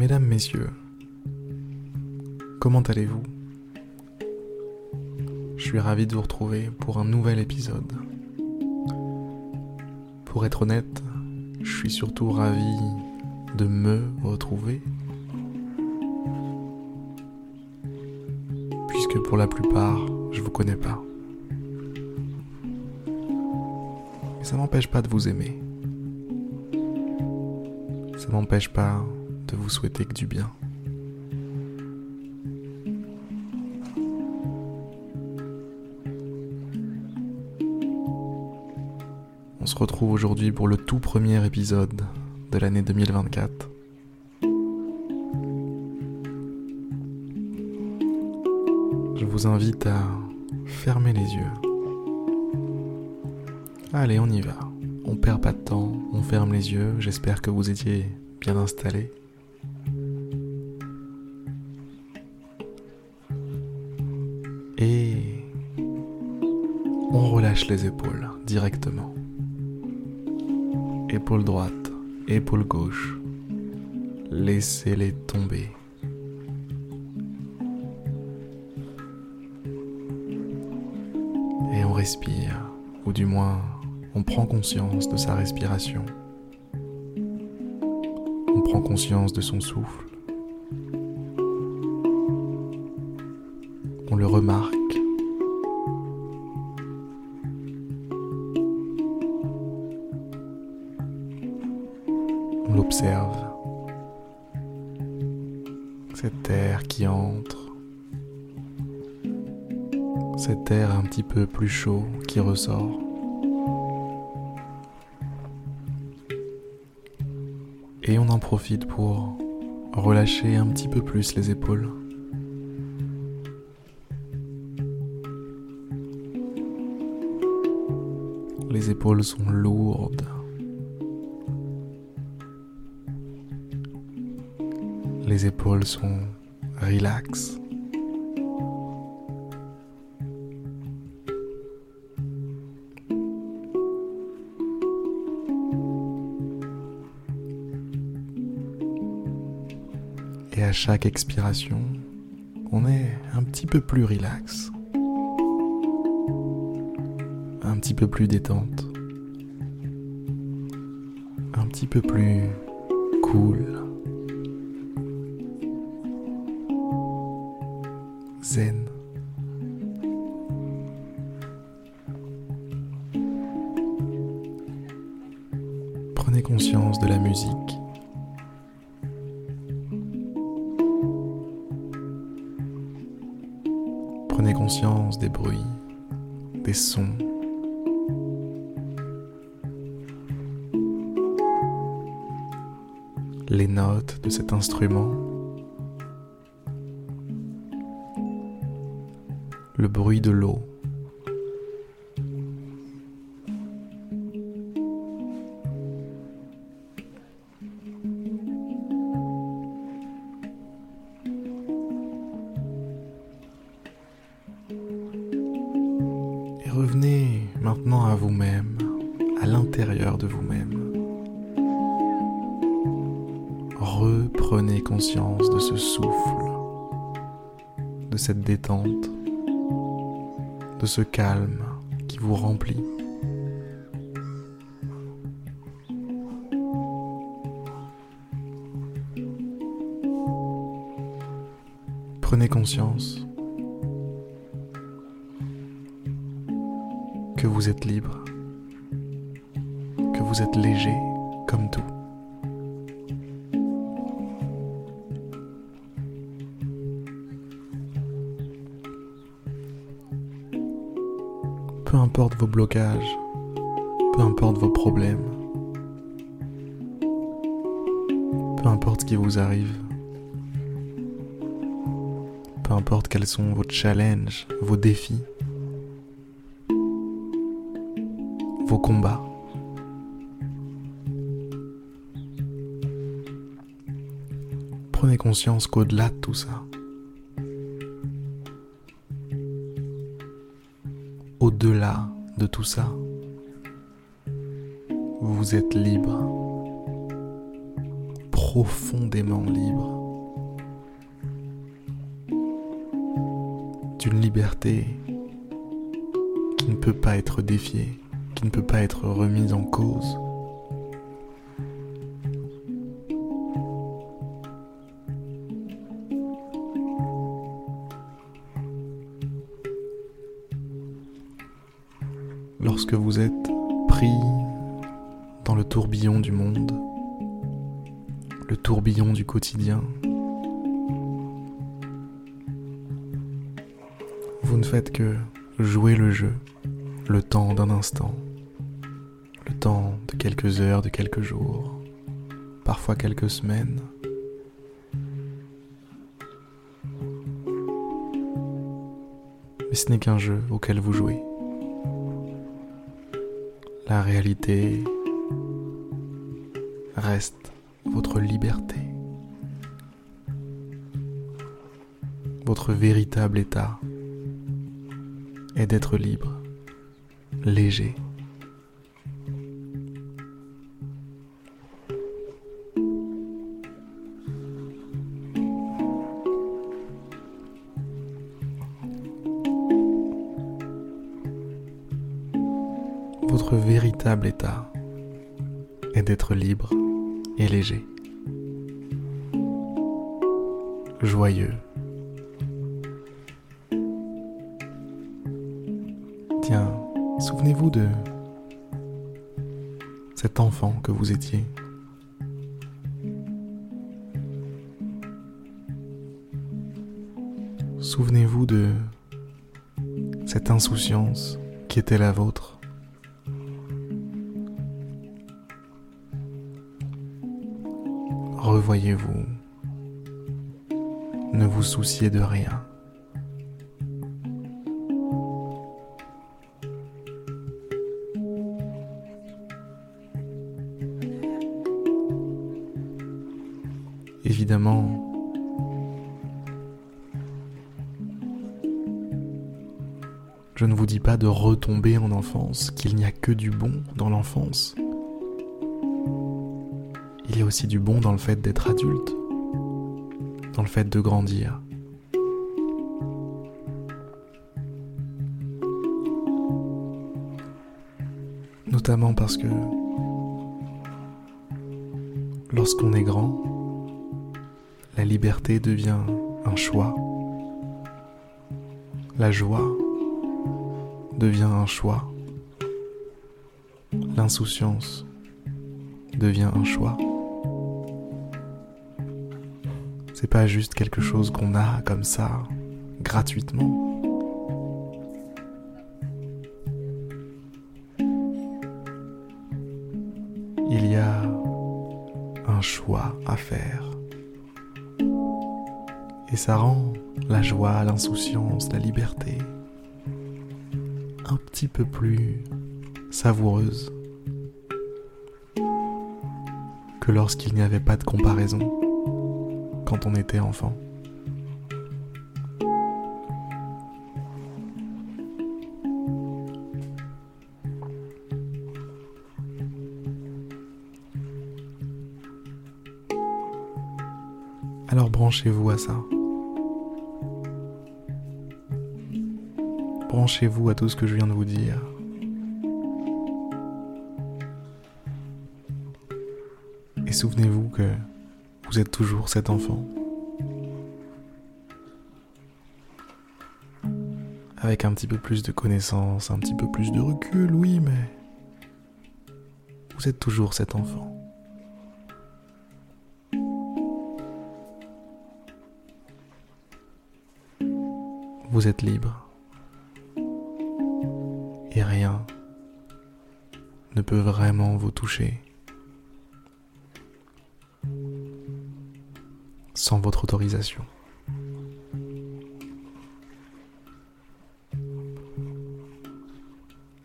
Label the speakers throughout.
Speaker 1: Mesdames, Messieurs, comment allez-vous? Je suis ravi de vous retrouver pour un nouvel épisode. Pour être honnête, je suis surtout ravi de me retrouver. Puisque pour la plupart, je vous connais pas. Mais ça m'empêche pas de vous aimer. Ça m'empêche pas vous souhaiter que du bien. On se retrouve aujourd'hui pour le tout premier épisode de l'année 2024. Je vous invite à fermer les yeux. Allez, on y va. On perd pas de temps, on ferme les yeux. J'espère que vous étiez bien installés. Directement. Épaule droite, épaule gauche. Laissez-les tomber. Et on respire, ou du moins on prend conscience de sa respiration. On prend conscience de son souffle. On le remarque. On l'observe. Cet air qui entre. Cet air un petit peu plus chaud qui ressort. Et on en profite pour relâcher un petit peu plus les épaules. Les épaules sont lourdes. Les épaules sont relax. Et à chaque expiration, on est un petit peu plus relax. Un petit peu plus détente. Un petit peu plus cool. Zen. Prenez conscience de la musique. Prenez conscience des bruits, des sons. Les notes de cet instrument. Le bruit de l'eau. Et revenez maintenant à vous-même, à l'intérieur de vous-même. Reprenez conscience de ce souffle, de cette détente, de ce calme qui vous remplit. Prenez conscience que vous êtes libre, que vous êtes léger comme tout. Peu importe vos blocages, peu importe vos problèmes, peu importe ce qui vous arrive, peu importe quels sont vos challenges, vos défis, vos combats. Prenez conscience qu'au-delà de tout ça, au-delà de tout ça, vous êtes libre, profondément libre. D'une liberté qui ne peut pas être défiée, qui ne peut pas être remise en cause. Lorsque vous êtes pris dans le tourbillon du monde, le tourbillon du quotidien, vous ne faites que jouer le jeu le temps d'un instant, le temps de quelques heures, de quelques jours, parfois quelques semaines. Mais ce n'est qu'un jeu auquel vous jouez. La réalité reste votre liberté, votre véritable état est d'être libre léger. Votre véritable état est d'être libre et léger, joyeux. Tiens, Souvenez-vous de cet enfant que vous étiez. Souvenez-vous de cette insouciance qui était la vôtre. Revoyez-vous. Ne vous souciez de rien. évidemment, je ne vous dis pas de retomber en enfance, qu'il n'y a que du bon dans l'enfance. Y a aussi du bon dans le fait d'être adulte, dans le fait de grandir. Notamment parce que lorsqu'on est grand, la liberté devient un choix. La joie devient un choix. L'insouciance devient un choix. C'est pas juste quelque chose qu'on a comme ça, gratuitement. Il y a un choix à faire. Et ça rend la joie, l'insouciance, la liberté un petit peu plus savoureuse que lorsqu'il n'y avait pas de comparaison quand on était enfant. Alors branchez-vous à ça. Branchez-vous à tout ce que je viens de vous dire. Et souvenez-vous que vous êtes toujours cet enfant. Avec un petit peu plus de connaissances, un petit peu plus de recul, oui, mais vous êtes toujours cet enfant. Vous êtes libre et rien ne peut vraiment vous toucher sans votre autorisation.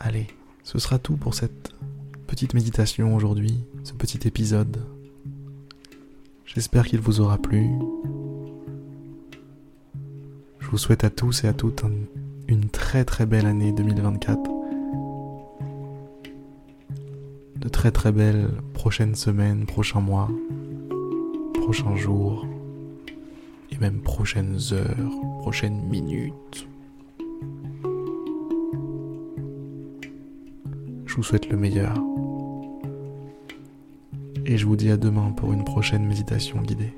Speaker 1: Allez, ce sera tout pour cette petite méditation aujourd'hui, ce petit épisode. J'espère qu'il vous aura plu. Je vous souhaite à tous et à toutes une très très belle année 2024 de très très belles prochaines semaines, prochains mois. prochains jours même prochaines heures, prochaines minutes. Je vous souhaite le meilleur. Et je vous dis à demain pour une prochaine méditation guidée.